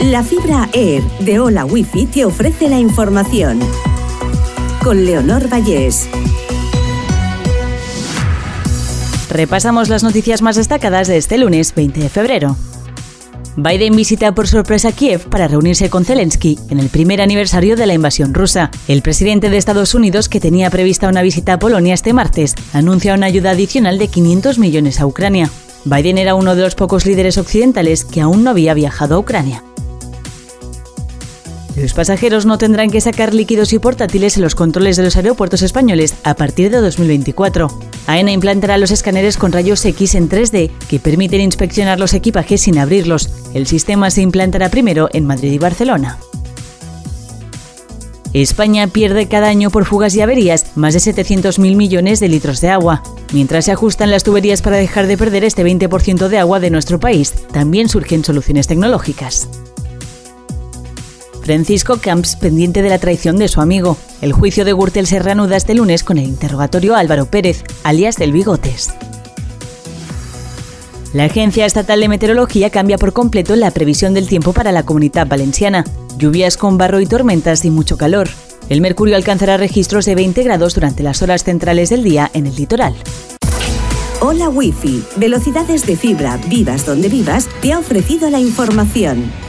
La fibra Air de Hola Wifi te ofrece la información. Con Leonor Vallés. Repasamos las noticias más destacadas de este lunes 20 de febrero. Biden visita por sorpresa Kiev para reunirse con Zelensky en el primer aniversario de la invasión rusa. El presidente de Estados Unidos, que tenía prevista una visita a Polonia este martes, anuncia una ayuda adicional de 500 millones a Ucrania. Biden era uno de los pocos líderes occidentales que aún no había viajado a Ucrania. Los pasajeros no tendrán que sacar líquidos y portátiles en los controles de los aeropuertos españoles a partir de 2024. AENA implantará los escáneres con rayos X en 3D que permiten inspeccionar los equipajes sin abrirlos. El sistema se implantará primero en Madrid y Barcelona. España pierde cada año por fugas y averías más de 700.000 millones de litros de agua. Mientras se ajustan las tuberías para dejar de perder este 20% de agua de nuestro país, también surgen soluciones tecnológicas. Francisco Camps pendiente de la traición de su amigo. El juicio de Gürtel se reanuda este lunes con el interrogatorio Álvaro Pérez, alias del Bigotes. La Agencia Estatal de Meteorología cambia por completo la previsión del tiempo para la comunidad valenciana. Lluvias con barro y tormentas y mucho calor. El mercurio alcanzará registros de 20 grados durante las horas centrales del día en el litoral. Hola Wi-Fi, velocidades de fibra, vivas donde vivas, te ha ofrecido la información.